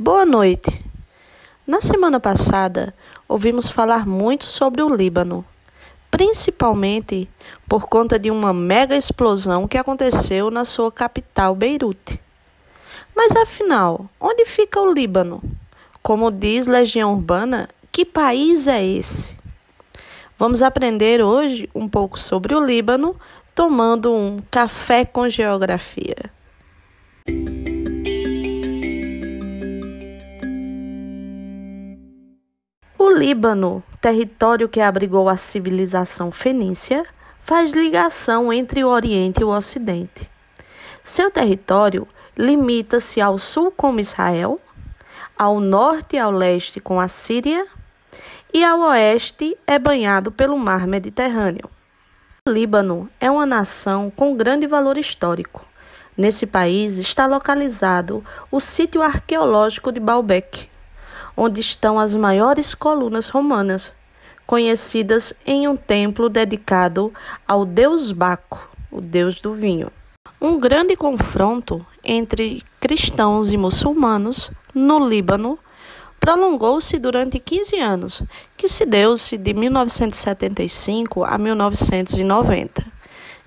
Boa noite. Na semana passada, ouvimos falar muito sobre o Líbano, principalmente por conta de uma mega explosão que aconteceu na sua capital, Beirute. Mas afinal, onde fica o Líbano? Como diz Legião Urbana, que país é esse? Vamos aprender hoje um pouco sobre o Líbano tomando um café com geografia. Líbano, território que abrigou a civilização fenícia, faz ligação entre o Oriente e o Ocidente. Seu território limita-se ao sul com Israel, ao norte e ao leste com a Síria e ao oeste é banhado pelo mar Mediterrâneo. O Líbano é uma nação com grande valor histórico. Nesse país está localizado o sítio arqueológico de Baalbek, onde estão as maiores colunas romanas, conhecidas em um templo dedicado ao deus Baco, o deus do vinho. Um grande confronto entre cristãos e muçulmanos no Líbano prolongou-se durante 15 anos, que se deu-se de 1975 a 1990.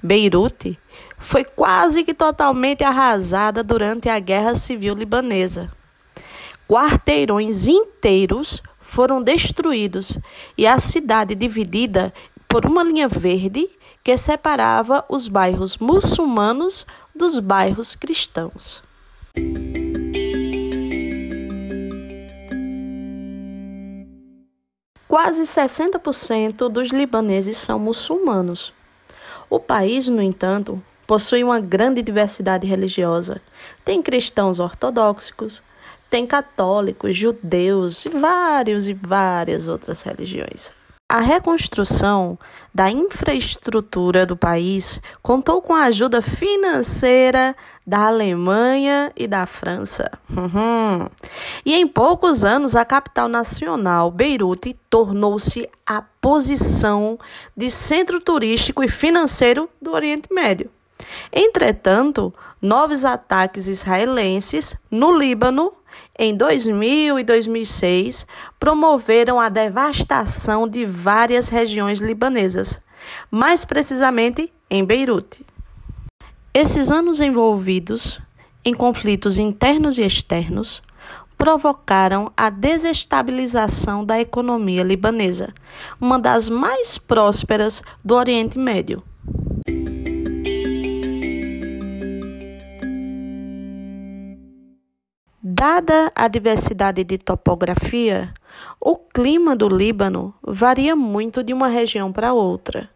Beirute foi quase que totalmente arrasada durante a Guerra Civil Libanesa quarteirões inteiros foram destruídos e a cidade dividida por uma linha verde que separava os bairros muçulmanos dos bairros cristãos. Quase 60% dos libaneses são muçulmanos. O país, no entanto, possui uma grande diversidade religiosa. Tem cristãos ortodoxos, tem católicos, judeus e vários e várias outras religiões. A reconstrução da infraestrutura do país contou com a ajuda financeira da Alemanha e da França. Uhum. E em poucos anos, a capital nacional, Beirute, tornou-se a posição de centro turístico e financeiro do Oriente Médio. Entretanto, novos ataques israelenses no Líbano em 2000 e 2006 promoveram a devastação de várias regiões libanesas, mais precisamente em Beirute. Esses anos envolvidos em conflitos internos e externos provocaram a desestabilização da economia libanesa, uma das mais prósperas do Oriente Médio. Dada a diversidade de topografia, o clima do Líbano varia muito de uma região para outra,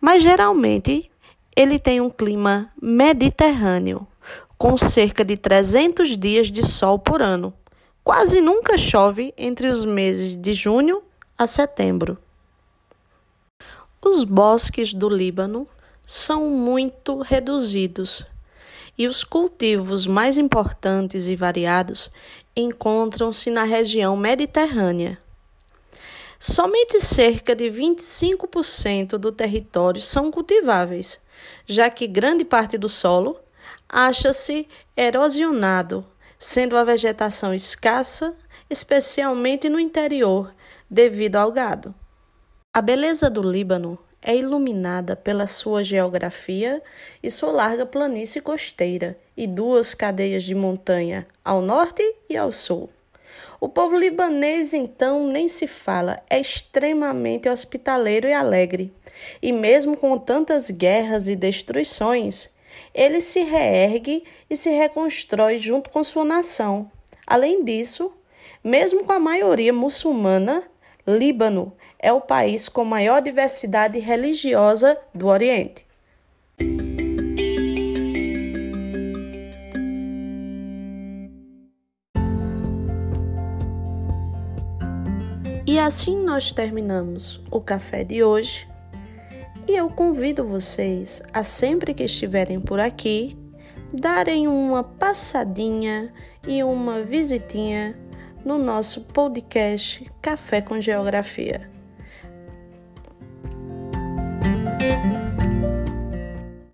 mas geralmente ele tem um clima mediterrâneo, com cerca de 300 dias de sol por ano. Quase nunca chove entre os meses de junho a setembro. Os bosques do Líbano são muito reduzidos e os cultivos mais importantes e variados encontram-se na região mediterrânea. Somente cerca de 25% do território são cultiváveis, já que grande parte do solo acha-se erosionado, sendo a vegetação escassa, especialmente no interior, devido ao gado. A beleza do Líbano é iluminada pela sua geografia e sua larga planície costeira e duas cadeias de montanha ao norte e ao sul. O povo libanês, então, nem se fala, é extremamente hospitaleiro e alegre. E mesmo com tantas guerras e destruições, ele se reergue e se reconstrói junto com sua nação. Além disso, mesmo com a maioria muçulmana, Líbano é o país com maior diversidade religiosa do Oriente. E assim nós terminamos o café de hoje. E eu convido vocês a sempre que estiverem por aqui, darem uma passadinha e uma visitinha no nosso podcast Café com Geografia.